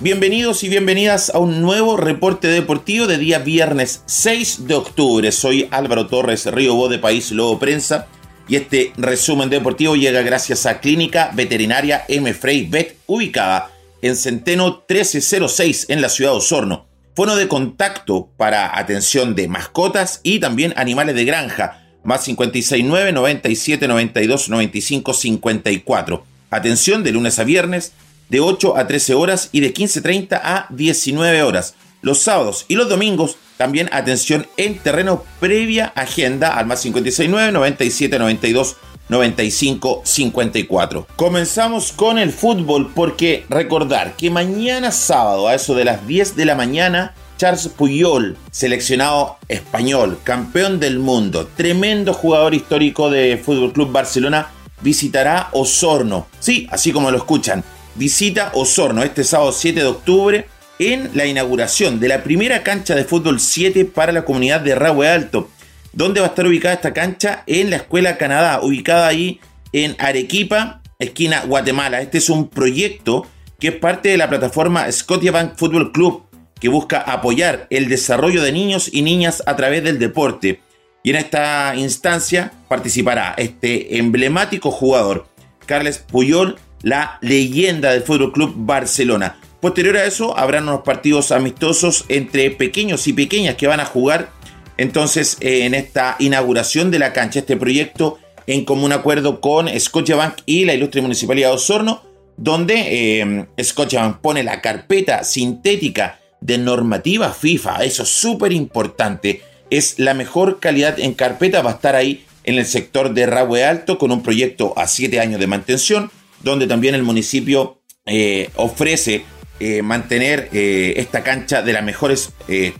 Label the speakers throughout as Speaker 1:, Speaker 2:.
Speaker 1: Bienvenidos y bienvenidas a un nuevo reporte deportivo de día viernes 6 de octubre. Soy Álvaro Torres Río de País Lobo Prensa y este resumen deportivo llega gracias a Clínica Veterinaria M. Frey Vet, ubicada en Centeno 1306 en la ciudad de Osorno. Fono de contacto para atención de mascotas y también animales de granja, más 569 97 92 95 54. Atención de lunes a viernes de 8 a 13 horas y de 15.30 a 19 horas. Los sábados y los domingos también atención en terreno previa agenda al más 569 97 92 95 54. Comenzamos con el fútbol porque recordar que mañana sábado a eso de las 10 de la mañana Charles Puyol, seleccionado español, campeón del mundo, tremendo jugador histórico de Fútbol Club Barcelona, visitará Osorno. Sí, así como lo escuchan, visita Osorno este sábado 7 de octubre en la inauguración de la primera cancha de fútbol 7 para la comunidad de Rahue Alto. ¿Dónde va a estar ubicada esta cancha? En la Escuela Canadá, ubicada ahí en Arequipa, esquina Guatemala. Este es un proyecto que es parte de la plataforma Scotiabank Football Club, que busca apoyar el desarrollo de niños y niñas a través del deporte. Y en esta instancia participará este emblemático jugador, Carles Puyol, la leyenda del Fútbol Club Barcelona. Posterior a eso, habrán unos partidos amistosos entre pequeños y pequeñas que van a jugar entonces eh, en esta inauguración de la cancha, este proyecto en común acuerdo con Scotiabank y la ilustre Municipalidad de Osorno, donde eh, Scotiabank pone la carpeta sintética de normativa FIFA, eso es súper importante, es la mejor calidad en carpeta, va a estar ahí en el sector de Rahue Alto con un proyecto a 7 años de mantención, donde también el municipio eh, ofrece eh, mantener eh, esta cancha de las mejores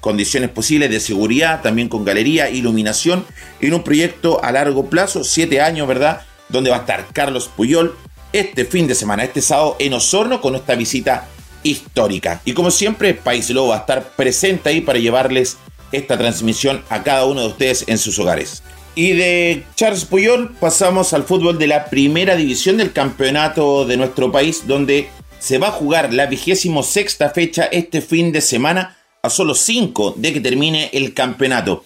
Speaker 1: condiciones posibles de seguridad, también con galería, iluminación, en un proyecto a largo plazo, siete años, ¿verdad? Donde va a estar Carlos Puyol este fin de semana, este sábado en Osorno, con esta visita histórica. Y como siempre, País Lobo va a estar presente ahí para llevarles esta transmisión a cada uno de ustedes en sus hogares. Y de Charles Puyol pasamos al fútbol de la primera división del campeonato de nuestro país, donde se va a jugar la vigésimo sexta fecha este fin de semana a solo cinco de que termine el campeonato.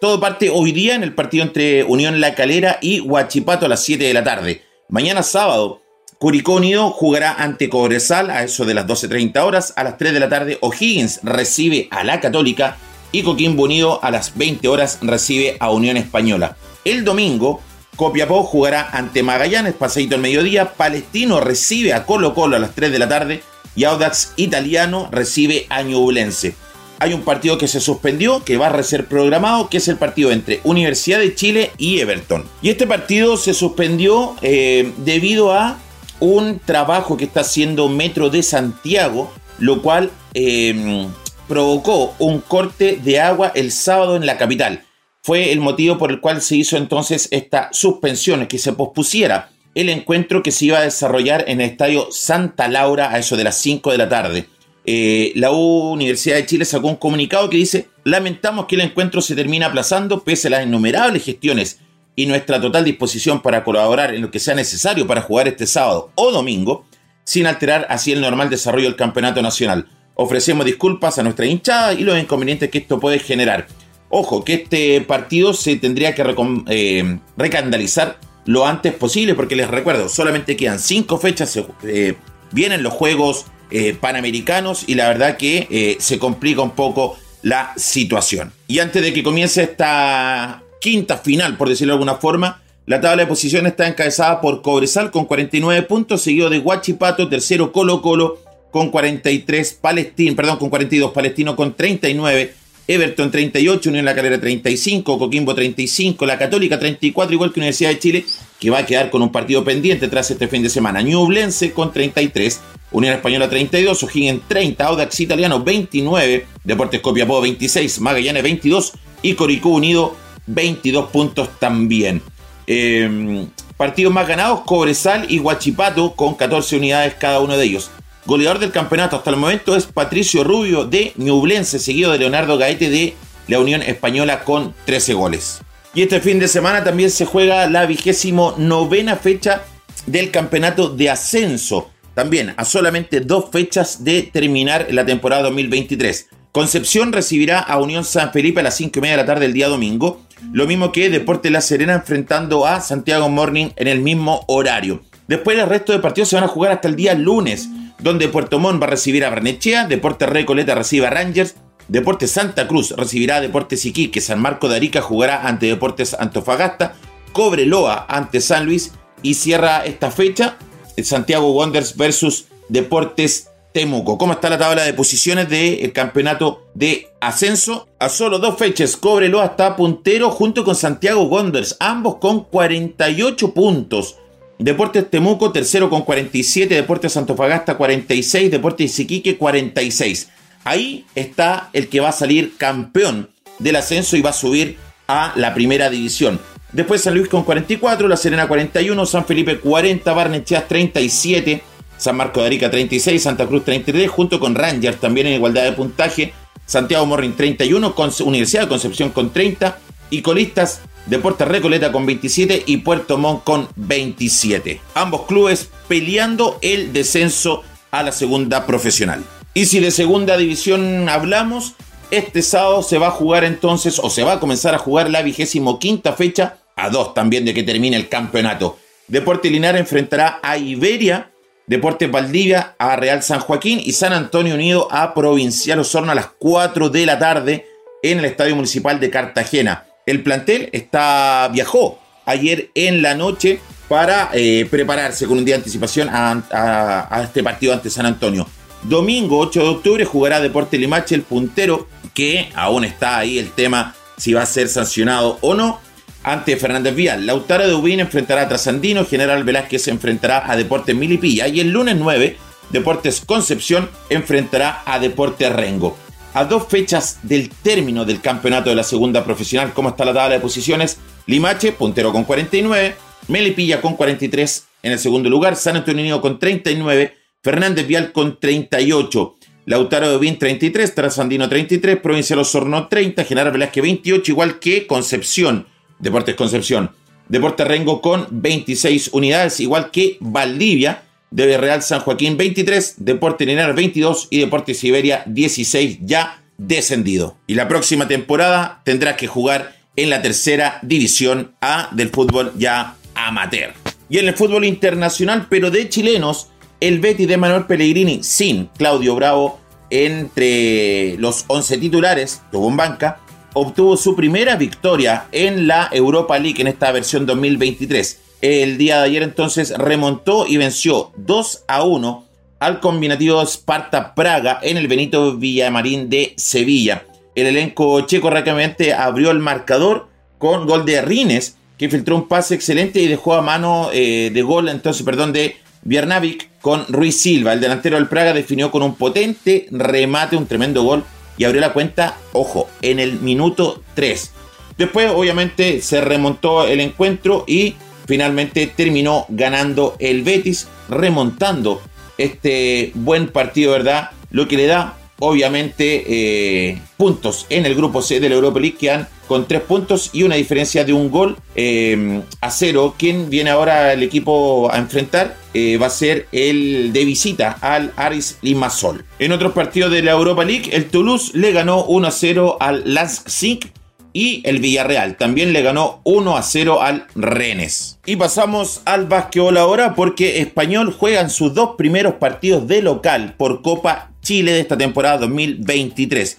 Speaker 1: Todo parte hoy día en el partido entre Unión La Calera y Huachipato a las 7 de la tarde. Mañana sábado, Curicó Unido jugará ante Cobresal a eso de las 12.30 horas. A las 3 de la tarde, O'Higgins recibe a la Católica y Coquimbo Unido a las 20 horas recibe a Unión Española. El domingo, Copiapó jugará ante Magallanes, paseito al mediodía, Palestino recibe a Colo Colo a las 3 de la tarde y Audax Italiano recibe a Ñublense. Hay un partido que se suspendió, que va a ser programado, que es el partido entre Universidad de Chile y Everton. Y este partido se suspendió eh, debido a un trabajo que está haciendo Metro de Santiago, lo cual eh, provocó un corte de agua el sábado en la capital. Fue el motivo por el cual se hizo entonces esta suspensión, que se pospusiera el encuentro que se iba a desarrollar en el estadio Santa Laura a eso de las 5 de la tarde. Eh, la Universidad de Chile sacó un comunicado que dice, lamentamos que el encuentro se termine aplazando pese a las innumerables gestiones y nuestra total disposición para colaborar en lo que sea necesario para jugar este sábado o domingo, sin alterar así el normal desarrollo del campeonato nacional. Ofrecemos disculpas a nuestra hinchada y los inconvenientes que esto puede generar. Ojo, que este partido se tendría que eh, recandalizar lo antes posible, porque les recuerdo, solamente quedan cinco fechas, eh, vienen los Juegos eh, Panamericanos y la verdad que se complica un poco la situación. Y antes de que comience esta quinta final, por decirlo de alguna forma, la tabla de posiciones está encabezada por Cobresal con 49 puntos, seguido de Huachipato, tercero Colo Colo, con 43, Palestino, perdón, con 42, Palestino con 39, Everton 38, Unión La Calera 35, Coquimbo 35, La Católica 34, igual que Universidad de Chile, que va a quedar con un partido pendiente tras este fin de semana. Ñublense con 33, Unión Española 32, O'Higgins 30, Audax Italiano 29, Deportes Copiapó 26, Magallanes 22 y Coricú Unido 22 puntos también. Eh, partidos más ganados, Cobresal y Huachipato con 14 unidades cada uno de ellos. Goleador del campeonato hasta el momento es Patricio Rubio de Ñublense, seguido de Leonardo Gaete de la Unión Española con 13 goles. Y este fin de semana también se juega la vigésimo novena fecha del campeonato de ascenso, también a solamente dos fechas de terminar la temporada 2023. Concepción recibirá a Unión San Felipe a las 5 y media de la tarde del día domingo, lo mismo que Deporte La Serena enfrentando a Santiago Morning en el mismo horario. Después el resto de partidos se van a jugar hasta el día lunes, donde Puerto Montt va a recibir a Barnechea, Deporte Recoleta recibe a Rangers, Deportes Santa Cruz recibirá a Deportes Iquique, San Marco de Arica jugará ante Deportes Antofagasta, Cobreloa ante San Luis y cierra esta fecha Santiago Wonders versus Deportes Temuco. ¿Cómo está la tabla de posiciones del campeonato de ascenso? A solo dos fechas, Cobreloa está puntero junto con Santiago Wonders, ambos con 48 puntos. Deportes Temuco, tercero con 47, Deportes Antofagasta 46, Deportes Iquique 46. Ahí está el que va a salir campeón del ascenso y va a subir a la primera división. Después San Luis con 44, La Serena 41, San Felipe 40, Barnechea 37, San Marco de Arica 36, Santa Cruz 33, junto con Rangers también en igualdad de puntaje, Santiago Morrin 31, Universidad de Concepción con 30 y colistas Deportes Recoleta con 27 y Puerto Montt con 27. Ambos clubes peleando el descenso a la segunda profesional. Y si de segunda división hablamos, este sábado se va a jugar entonces, o se va a comenzar a jugar la vigésimo quinta fecha, a dos también de que termine el campeonato. Deporte Linares enfrentará a Iberia, Deporte Valdivia a Real San Joaquín y San Antonio Unido a Provincial Osorno a las 4 de la tarde en el Estadio Municipal de Cartagena. El plantel está, viajó ayer en la noche para eh, prepararse con un día de anticipación a, este partido ante San Antonio. Domingo 8 de octubre jugará Deporte Limache, el puntero, que aún está ahí el tema si va a ser sancionado o no, ante Fernández Vial. Lautaro de Ubín enfrentará a Trasandino, General Velázquez enfrentará a Deportes Milipilla y el lunes 9, Deportes Concepción enfrentará a Deportes Rengo. A dos fechas del término del campeonato de la segunda profesional, ¿cómo está la tabla de posiciones? Limache, puntero con 49, Melipilla con 43 en el segundo lugar, San Antonio con 39, Fernández Vial con 38. Lautaro de Ubín 33, Trasandino 33, Provincial Osorno 30, General Velázquez 28, igual que Concepción Deportes Concepción. Deportes Rengo con 26 unidades, igual que Valdivia, de Real San Joaquín 23, Deportes Linares 22 y Deportes Siberia 16 ya descendido. Y la próxima temporada tendrá que jugar en la tercera división A del fútbol ya amateur. Y en el fútbol internacional, pero de chilenos, el Betty de Manuel Pellegrini sin Claudio Bravo entre los 11 titulares, tuvo en banca, obtuvo su primera victoria en la Europa League en esta versión 2023. El día de ayer entonces remontó y venció 2 a 1 al combinativo Sparta Praga en el Benito Villamarín de Sevilla. El elenco checo rápidamente abrió el marcador con gol de Rines, que filtró un pase excelente y dejó a mano eh, de gol, entonces, perdón, de Biernavic con Ruiz Silva. El delantero del Praga definió con un potente remate, un tremendo gol y abrió la cuenta, ojo, en el minuto 3. Después, obviamente, se remontó el encuentro y finalmente terminó ganando el Betis, remontando este buen partido, ¿verdad? Lo que le da obviamente eh, puntos en el grupo C de la Europa League que han con tres puntos y una diferencia de un gol eh, a cero. Quien viene ahora el equipo a enfrentar eh, va a ser el de visita al Aris Limassol. En otros partidos de la Europa League, el Toulouse le ganó 1 a 0 al Leipzig y el Villarreal también le ganó 1 a 0 al Rennes. Y pasamos al básquetbol ahora porque Español juega en sus dos primeros partidos de local por Copa Chile de esta temporada 2023.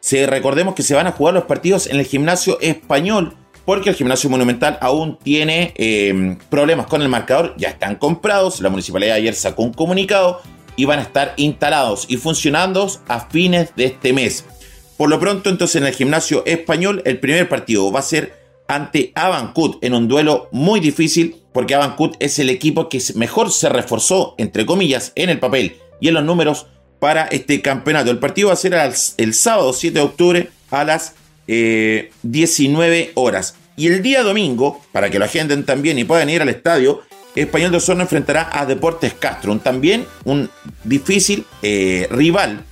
Speaker 1: Se, recordemos que se van a jugar los partidos en el gimnasio español porque el gimnasio monumental aún tiene eh, problemas con el marcador, ya están comprados, la municipalidad ayer sacó un comunicado y van a estar instalados y funcionando a fines de este mes. Por lo pronto entonces en el gimnasio español el primer partido va a ser ante Abancut en un duelo muy difícil porque Abancut es el equipo que mejor se reforzó entre comillas en el papel y en los números para este campeonato. El partido va a ser el sábado 7 de octubre a las 19 eh, horas. Y el día domingo, para que lo agenden también y puedan ir al estadio, Español de Osorno enfrentará a Deportes Castro, también un difícil eh, rival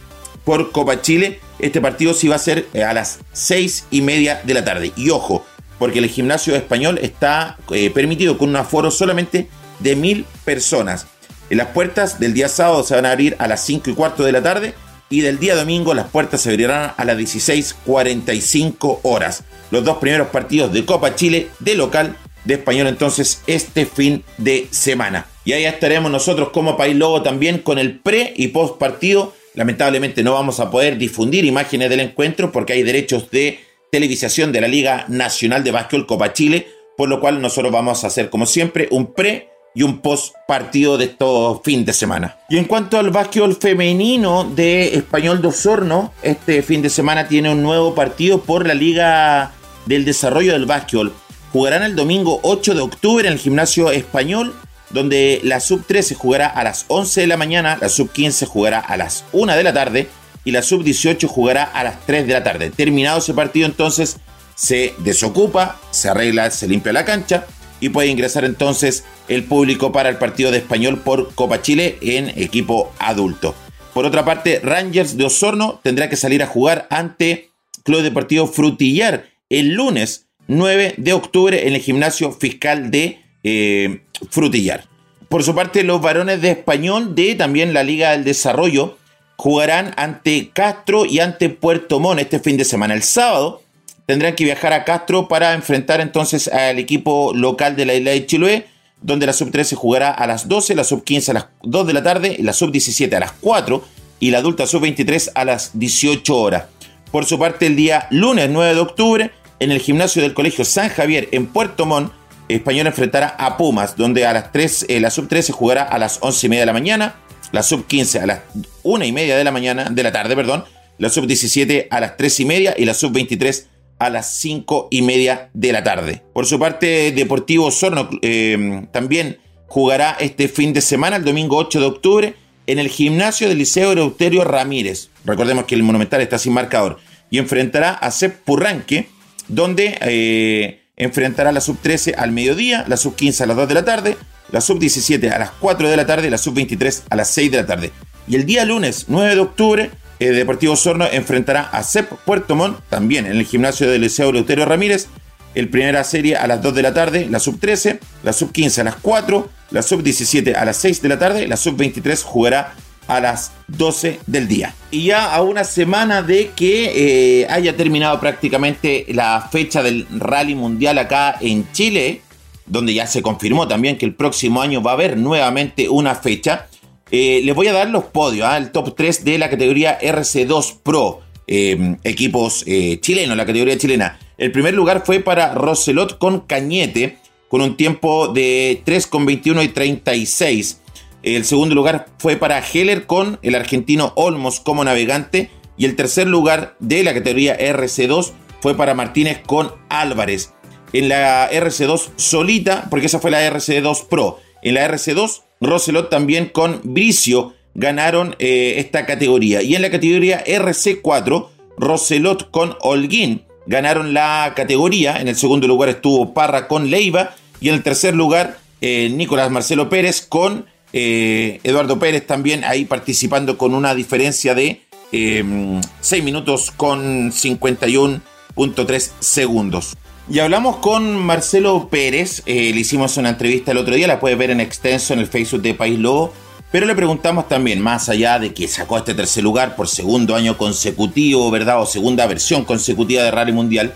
Speaker 1: por Copa Chile. Este partido sí va a ser eh, a las 6 y media de la tarde. Y ojo, porque el gimnasio español está permitido con un aforo solamente de mil personas. En las puertas del día sábado se van a abrir a las 5 y cuarto de la tarde y del día domingo las puertas se abrirán a las 16.45 horas. Los dos primeros partidos de Copa Chile de local de español entonces este fin de semana. Y ahí estaremos nosotros como País Lobo también con el pre y post partido. Lamentablemente no vamos a poder difundir imágenes del encuentro porque hay derechos de televisación de la Liga Nacional de Básquetbol Copa Chile, por lo cual nosotros vamos a hacer como siempre un pre y un post partido de todo fin de semana. Y en cuanto al básquetbol femenino de Español de Osorno, este fin de semana tiene un nuevo partido por la Liga del Desarrollo del Básquetbol. Jugarán el domingo 8 de octubre en el gimnasio español, donde la sub 13 jugará a las 11 de la mañana, la sub 15 jugará a las 1 de la tarde y la sub 18 jugará a las 3 de la tarde. Terminado ese partido entonces se desocupa, se arregla, se limpia la cancha y puede ingresar entonces el público para el partido de español por Copa Chile en equipo adulto. Por otra parte, Rangers de Osorno tendrá que salir a jugar ante Club Deportivo Frutillar el lunes 9 de octubre en el gimnasio fiscal de eh, Frutillar. Por su parte, los varones de español de también la Liga del Desarrollo jugarán ante Castro y ante Puerto Montt este fin de semana. El sábado tendrán que viajar a Castro para enfrentar entonces al equipo local de la isla de Chiloé, donde la sub-13 jugará a las 12, la sub-15 a las 2 de la tarde, la sub-17 a las 4 y la adulta sub-23 a las 18 horas. Por su parte, el día lunes 9 de octubre, en el gimnasio del Colegio San Javier en Puerto Montt, Español enfrentará a Pumas, donde a las 3, eh, la sub-13 jugará a las 11 y media de la mañana, la sub-15 a las 1 y media de la mañana, de la tarde, perdón, la sub-17 a las 3 y media y la sub-23 a las 5 y media de la tarde. Por su parte, Deportivo Sorno eh, también jugará este fin de semana, el domingo 8 de octubre, en el gimnasio del Liceo Eleuterio Ramírez. Recordemos que el Monumental está sin marcador. Y enfrentará a Sep Purranque, donde eh, enfrentará la sub-13 al mediodía, la sub-15 a las 2 de la tarde, la sub-17 a las 4 de la tarde y la sub-23 a las 6 de la tarde. Y el día lunes 9 de octubre el Deportivo Sorno enfrentará a CEP Puerto Montt, también en el gimnasio del Liceo Leuterio Ramírez, el primera serie a las 2 de la tarde, la sub 13, la sub 15 a las 4, la sub 17 a las 6 de la tarde, la sub 23 jugará a las 12 del día. Y ya a una semana de que eh, haya terminado prácticamente la fecha del rally mundial acá en Chile, donde ya se confirmó también que el próximo año va a haber nuevamente una fecha. Eh, les voy a dar los podios, ¿ah? el top 3 de la categoría RC2 Pro, em, equipos eh, chilenos, la categoría chilena. El primer lugar fue para Roselot con Cañete, con un tiempo de 3,21 y 36. El segundo lugar fue para Heller con el argentino Olmos como navegante. Y el tercer lugar de la categoría RC2 fue para Martínez con Álvarez. En la RC2 solita, porque esa fue la RC2 Pro. En la RC2 Roselot también con Bricio ganaron eh, esta categoría. Y en la categoría RC4, Roselot con Holguín ganaron la categoría. En el segundo lugar estuvo Parra con Leiva. Y en el tercer lugar, eh, Nicolás Marcelo Pérez con eh, Eduardo Pérez también ahí participando con una diferencia de 6 minutos con 51.3 segundos. Y hablamos con Marcelo Pérez, eh, le hicimos una entrevista el otro día, la puedes ver en extenso en el Facebook de País Lobo, pero le preguntamos también, más allá de que sacó este tercer lugar por segundo año consecutivo, ¿verdad? O segunda versión consecutiva de Rally Mundial,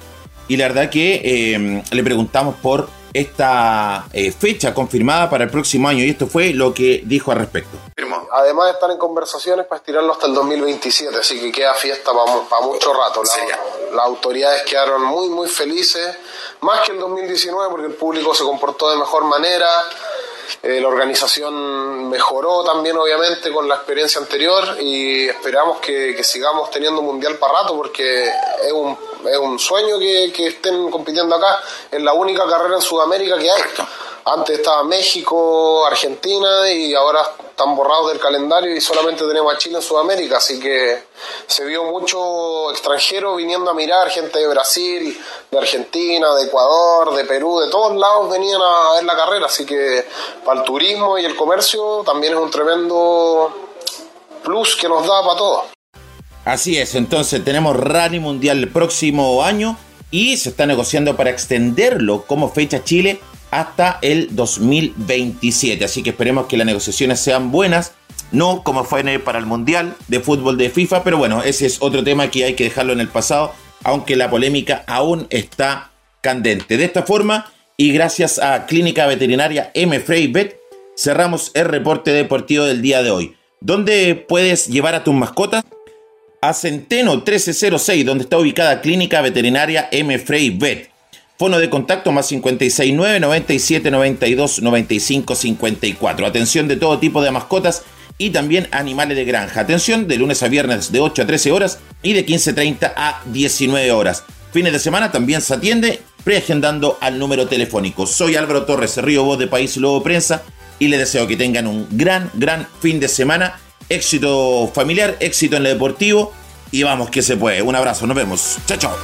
Speaker 1: y la verdad que eh, le preguntamos por esta eh, fecha confirmada para el próximo año y esto fue lo que dijo al respecto.
Speaker 2: Además están en conversaciones para estirarlo hasta el 2027, así que queda fiesta para, mucho rato. las autoridades quedaron muy, muy felices, más que el 2019 porque el público se comportó de mejor manera. Eh, la organización mejoró también, obviamente, con la experiencia anterior y esperamos que, sigamos teniendo mundial para rato porque es un, es un sueño que, que, estén compitiendo acá. Es la única carrera en Sudamérica que hay. Antes estaba México, Argentina y ahora están borrados del calendario y solamente tenemos a Chile en Sudamérica, así que se vio mucho extranjero viniendo a mirar, gente de Brasil, de Argentina, de Ecuador, de Perú, de todos lados venían a ver la carrera, así que para el turismo y el comercio también es un tremendo plus que nos da para todos.
Speaker 1: Así es, entonces tenemos Rally Mundial el próximo año y se está negociando para extenderlo como fecha Chile hasta el 2027. Así que esperemos que las negociaciones sean buenas. No como fue para el Mundial de Fútbol de FIFA, pero bueno, ese es otro tema que hay que dejarlo en el pasado, aunque la polémica aún está candente. De esta forma, y gracias a Clínica Veterinaria M. Frey Vet, cerramos el reporte deportivo del día de hoy. ¿Dónde puedes llevar a tus mascotas? A Centeno 1306, donde está ubicada Clínica Veterinaria M. Frey Vet. Fono de contacto más 569 97 92 95 54. Atención de todo tipo de mascotas y también animales de granja. Atención de lunes a viernes de 8 a 13 horas y de 15.30 a 19 horas. Fines de semana también se atiende preagendando al número telefónico. Soy Álvaro Torres, Río Voz de País Lobo Prensa y les deseo que tengan un gran, gran fin de semana. Éxito familiar, éxito en el deportivo y vamos que se puede. Un abrazo, nos vemos. Chao, chao.